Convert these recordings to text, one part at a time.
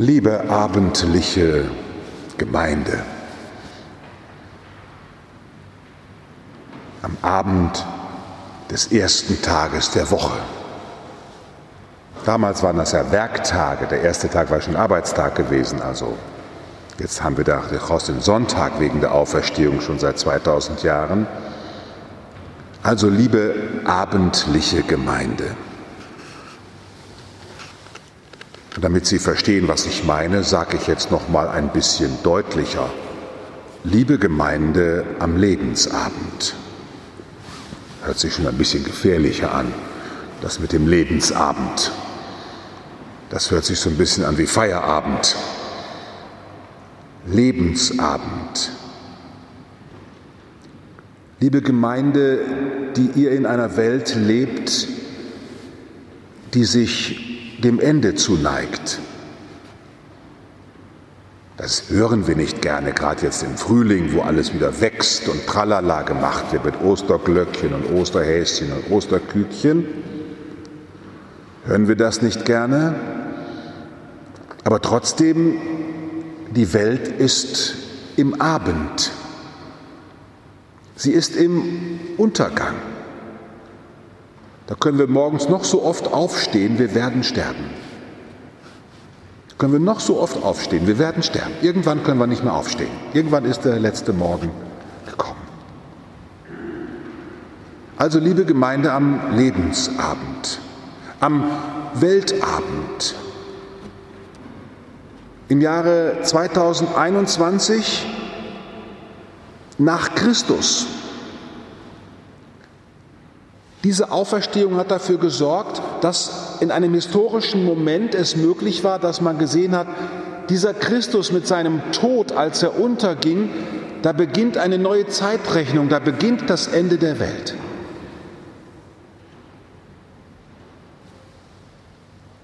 Liebe abendliche Gemeinde, am Abend des ersten Tages der Woche. Damals waren das ja Werktage, der erste Tag war schon Arbeitstag gewesen, also jetzt haben wir daraus den Sonntag wegen der Auferstehung schon seit 2000 Jahren. Also liebe abendliche Gemeinde, Und damit Sie verstehen, was ich meine, sage ich jetzt noch mal ein bisschen deutlicher. Liebe Gemeinde am Lebensabend. Hört sich schon ein bisschen gefährlicher an, das mit dem Lebensabend. Das hört sich so ein bisschen an wie Feierabend. Lebensabend. Liebe Gemeinde, die ihr in einer Welt lebt, die sich dem Ende zuneigt. Das hören wir nicht gerne, gerade jetzt im Frühling, wo alles wieder wächst und tralala gemacht wird mit Osterglöckchen und Osterhäschen und Osterkütchen. Hören wir das nicht gerne? Aber trotzdem, die Welt ist im Abend. Sie ist im Untergang. Da können wir morgens noch so oft aufstehen, wir werden sterben. Da können wir noch so oft aufstehen, wir werden sterben. Irgendwann können wir nicht mehr aufstehen. Irgendwann ist der letzte Morgen gekommen. Also liebe Gemeinde am Lebensabend, am Weltabend, im Jahre 2021 nach Christus diese Auferstehung hat dafür gesorgt, dass in einem historischen Moment es möglich war, dass man gesehen hat, dieser Christus mit seinem Tod, als er unterging, da beginnt eine neue Zeitrechnung, da beginnt das Ende der Welt.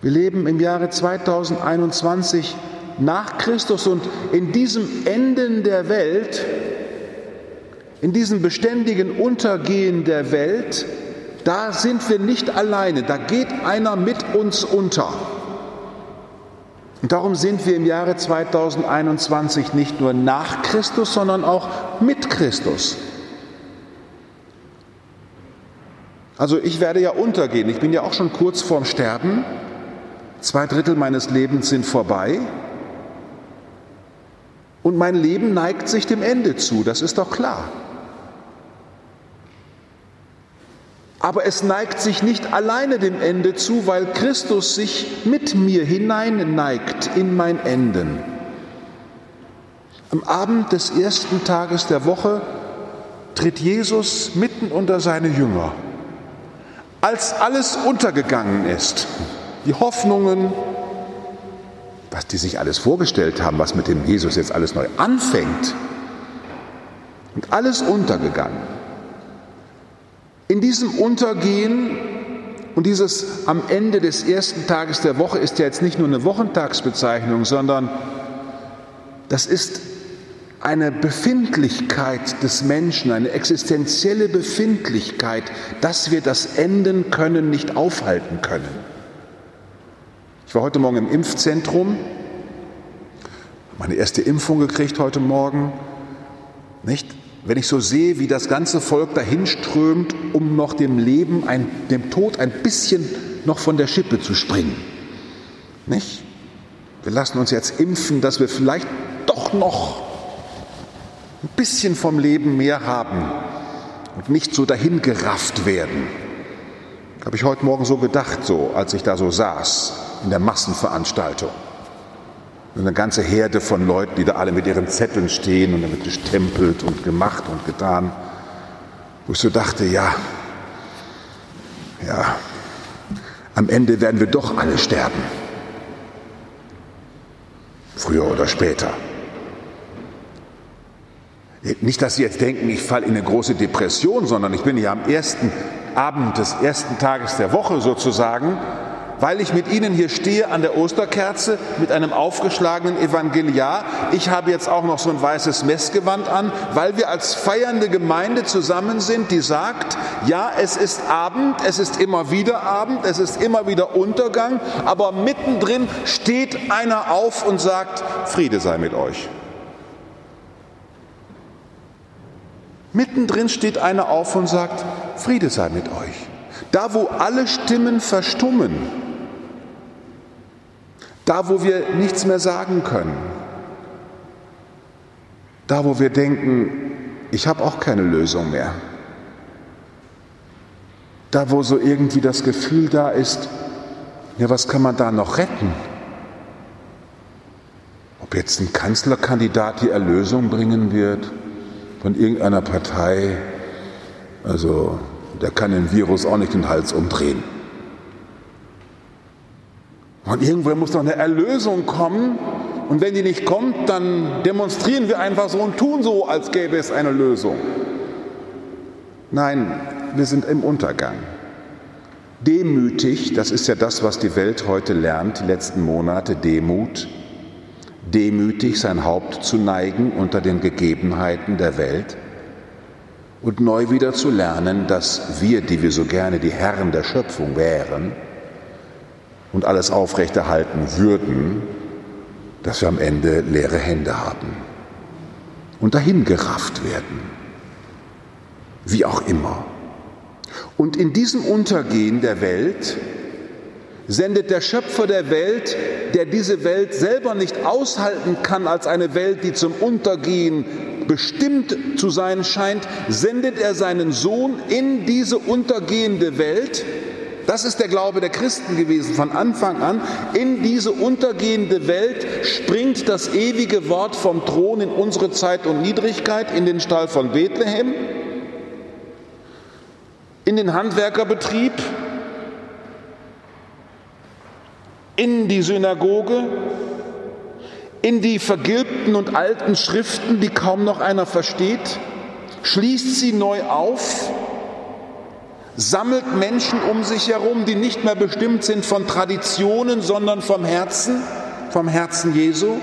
Wir leben im Jahre 2021 nach Christus und in diesem Enden der Welt, in diesem beständigen Untergehen der Welt, da sind wir nicht alleine, da geht einer mit uns unter. Und darum sind wir im Jahre 2021 nicht nur nach Christus, sondern auch mit Christus. Also ich werde ja untergehen, ich bin ja auch schon kurz vorm Sterben, zwei Drittel meines Lebens sind vorbei und mein Leben neigt sich dem Ende zu, das ist doch klar. Aber es neigt sich nicht alleine dem Ende zu, weil Christus sich mit mir hinein neigt in mein Enden. Am Abend des ersten Tages der Woche tritt Jesus mitten unter seine Jünger. Als alles untergegangen ist, die Hoffnungen, was die sich alles vorgestellt haben, was mit dem Jesus jetzt alles neu anfängt, und alles untergegangen. In diesem Untergehen und dieses am Ende des ersten Tages der Woche ist ja jetzt nicht nur eine Wochentagsbezeichnung, sondern das ist eine Befindlichkeit des Menschen, eine existenzielle Befindlichkeit, dass wir das Enden können, nicht aufhalten können. Ich war heute Morgen im Impfzentrum, meine erste Impfung gekriegt heute Morgen, nicht? Wenn ich so sehe, wie das ganze Volk dahin strömt, um noch dem Leben, ein, dem Tod ein bisschen noch von der Schippe zu springen. Nicht? Wir lassen uns jetzt impfen, dass wir vielleicht doch noch ein bisschen vom Leben mehr haben und nicht so dahingerafft werden. Habe ich heute Morgen so gedacht, so als ich da so saß in der Massenveranstaltung eine ganze Herde von Leuten, die da alle mit ihren Zetteln stehen und damit gestempelt und gemacht und getan. Wo ich so dachte, ja, ja, am Ende werden wir doch alle sterben. Früher oder später. Nicht, dass Sie jetzt denken, ich falle in eine große Depression, sondern ich bin ja am ersten Abend des ersten Tages der Woche sozusagen weil ich mit Ihnen hier stehe an der Osterkerze mit einem aufgeschlagenen Evangeliar. Ich habe jetzt auch noch so ein weißes Messgewand an, weil wir als feiernde Gemeinde zusammen sind, die sagt, ja, es ist Abend, es ist immer wieder Abend, es ist immer wieder Untergang, aber mittendrin steht einer auf und sagt, Friede sei mit euch. Mittendrin steht einer auf und sagt, Friede sei mit euch. Da, wo alle Stimmen verstummen, da, wo wir nichts mehr sagen können, da, wo wir denken, ich habe auch keine Lösung mehr, da, wo so irgendwie das Gefühl da ist, ja, was kann man da noch retten? Ob jetzt ein Kanzlerkandidat die Erlösung bringen wird, von irgendeiner Partei, also der kann den Virus auch nicht den Hals umdrehen. Und irgendwoher muss doch eine Erlösung kommen. Und wenn die nicht kommt, dann demonstrieren wir einfach so und tun so, als gäbe es eine Lösung. Nein, wir sind im Untergang. Demütig, das ist ja das, was die Welt heute lernt, die letzten Monate, Demut demütig sein Haupt zu neigen unter den Gegebenheiten der Welt und neu wieder zu lernen, dass wir, die wir so gerne die Herren der Schöpfung wären und alles aufrechterhalten würden, dass wir am Ende leere Hände haben und dahin gerafft werden, wie auch immer. Und in diesem Untergehen der Welt sendet der Schöpfer der Welt, der diese Welt selber nicht aushalten kann als eine Welt, die zum Untergehen bestimmt zu sein scheint, sendet er seinen Sohn in diese untergehende Welt. Das ist der Glaube der Christen gewesen von Anfang an. In diese untergehende Welt springt das ewige Wort vom Thron in unsere Zeit und Niedrigkeit, in den Stall von Bethlehem, in den Handwerkerbetrieb, in die Synagoge, in die vergilbten und alten Schriften, die kaum noch einer versteht, schließt sie neu auf, sammelt Menschen um sich herum, die nicht mehr bestimmt sind von Traditionen, sondern vom Herzen, vom Herzen Jesu,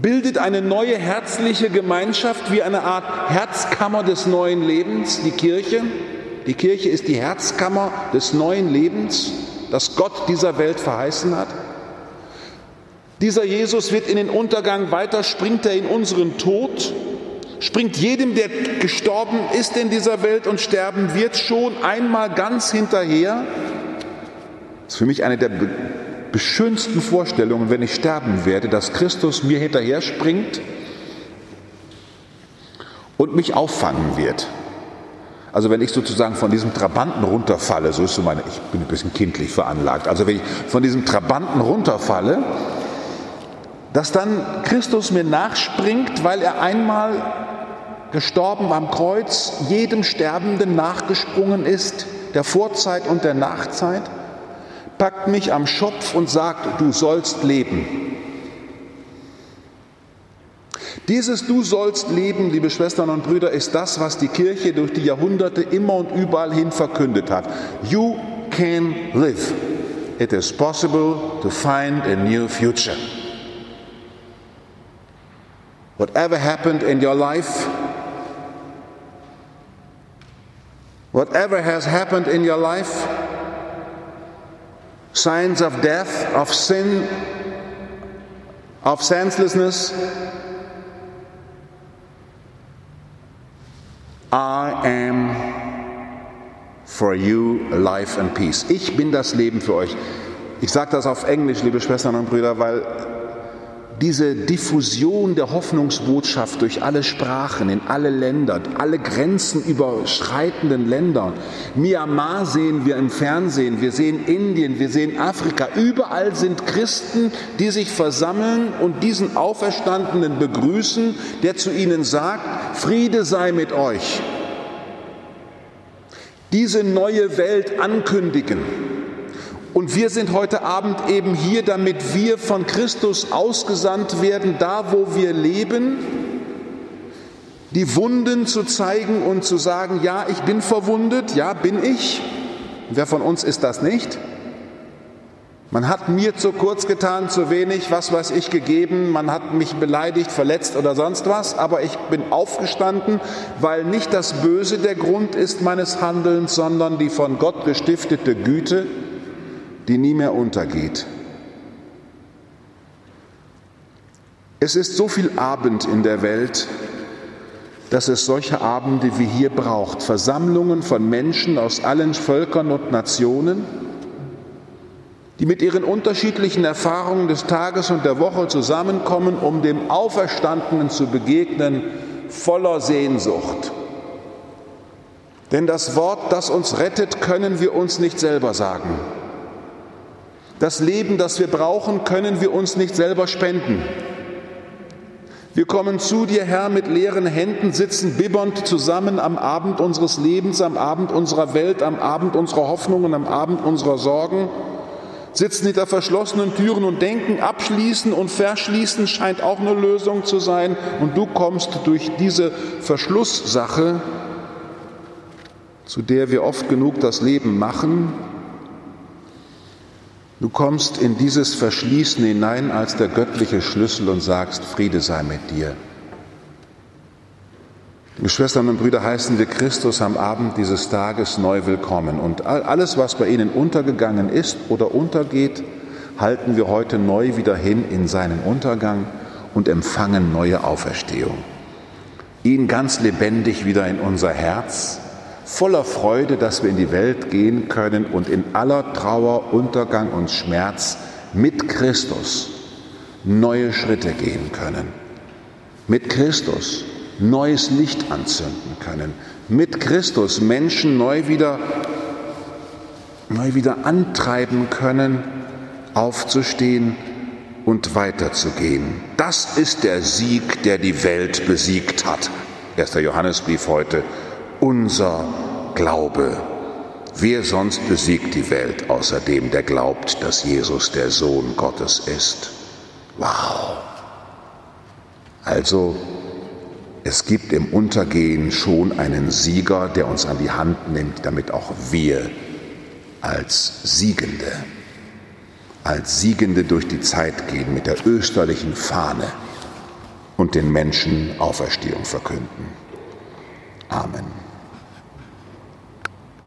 bildet eine neue herzliche Gemeinschaft wie eine Art Herzkammer des neuen Lebens, die Kirche. Die Kirche ist die Herzkammer des neuen Lebens das Gott dieser Welt verheißen hat? Dieser Jesus wird in den Untergang, weiter springt er in unseren Tod, springt jedem, der gestorben ist in dieser Welt und sterben wird, schon einmal ganz hinterher. Das ist für mich eine der beschönsten Vorstellungen, wenn ich sterben werde, dass Christus mir hinterher springt und mich auffangen wird. Also wenn ich sozusagen von diesem Trabanten runterfalle, so ist so meine, ich bin ein bisschen kindlich veranlagt, also wenn ich von diesem Trabanten runterfalle, dass dann Christus mir nachspringt, weil er einmal gestorben am Kreuz, jedem Sterbenden nachgesprungen ist, der Vorzeit und der Nachzeit, packt mich am Schopf und sagt, du sollst leben. Dieses Du sollst leben, liebe Schwestern und Brüder, ist das, was die Kirche durch die Jahrhunderte immer und überall hin verkündet hat. You can live. It is possible to find a new future. Whatever happened in your life, whatever has happened in your life, signs of death, of sin, of senselessness, I am for you life and peace. Ich bin das Leben für euch. Ich sage das auf Englisch, liebe Schwestern und Brüder, weil diese Diffusion der Hoffnungsbotschaft durch alle Sprachen, in alle Länder, alle Grenzen überschreitenden Länder. Myanmar sehen wir im Fernsehen, wir sehen Indien, wir sehen Afrika. Überall sind Christen, die sich versammeln und diesen Auferstandenen begrüßen, der zu ihnen sagt, Friede sei mit euch. Diese neue Welt ankündigen und wir sind heute Abend eben hier, damit wir von Christus ausgesandt werden, da wo wir leben, die Wunden zu zeigen und zu sagen, ja, ich bin verwundet, ja, bin ich. Wer von uns ist das nicht? Man hat mir zu kurz getan, zu wenig, was weiß ich, gegeben. Man hat mich beleidigt, verletzt oder sonst was. Aber ich bin aufgestanden, weil nicht das Böse der Grund ist meines Handelns, sondern die von Gott gestiftete Güte, die nie mehr untergeht. Es ist so viel Abend in der Welt, dass es solche Abende wie hier braucht. Versammlungen von Menschen aus allen Völkern und Nationen, die mit ihren unterschiedlichen Erfahrungen des Tages und der Woche zusammenkommen, um dem Auferstandenen zu begegnen, voller Sehnsucht. Denn das Wort, das uns rettet, können wir uns nicht selber sagen. Das Leben, das wir brauchen, können wir uns nicht selber spenden. Wir kommen zu dir, Herr, mit leeren Händen, sitzen bibbernd zusammen am Abend unseres Lebens, am Abend unserer Welt, am Abend unserer Hoffnungen, am Abend unserer Sorgen sitzen hinter verschlossenen Türen und denken, abschließen und verschließen scheint auch eine Lösung zu sein. Und du kommst durch diese Verschlusssache, zu der wir oft genug das Leben machen, du kommst in dieses Verschließen hinein als der göttliche Schlüssel und sagst, Friede sei mit dir. Liebe Schwestern und Brüder, heißen wir Christus am Abend dieses Tages neu willkommen. Und alles, was bei Ihnen untergegangen ist oder untergeht, halten wir heute neu wieder hin in seinen Untergang und empfangen neue Auferstehung. Ihn ganz lebendig wieder in unser Herz, voller Freude, dass wir in die Welt gehen können und in aller Trauer, Untergang und Schmerz mit Christus neue Schritte gehen können. Mit Christus neues Licht anzünden können. Mit Christus Menschen neu wieder, neu wieder antreiben können, aufzustehen und weiterzugehen. Das ist der Sieg, der die Welt besiegt hat. Erster Johannesbrief heute. Unser Glaube. Wer sonst besiegt die Welt außer dem, der glaubt, dass Jesus der Sohn Gottes ist? Wow. Also es gibt im Untergehen schon einen Sieger, der uns an die Hand nimmt, damit auch wir als Siegende, als Siegende durch die Zeit gehen mit der österlichen Fahne und den Menschen Auferstehung verkünden. Amen.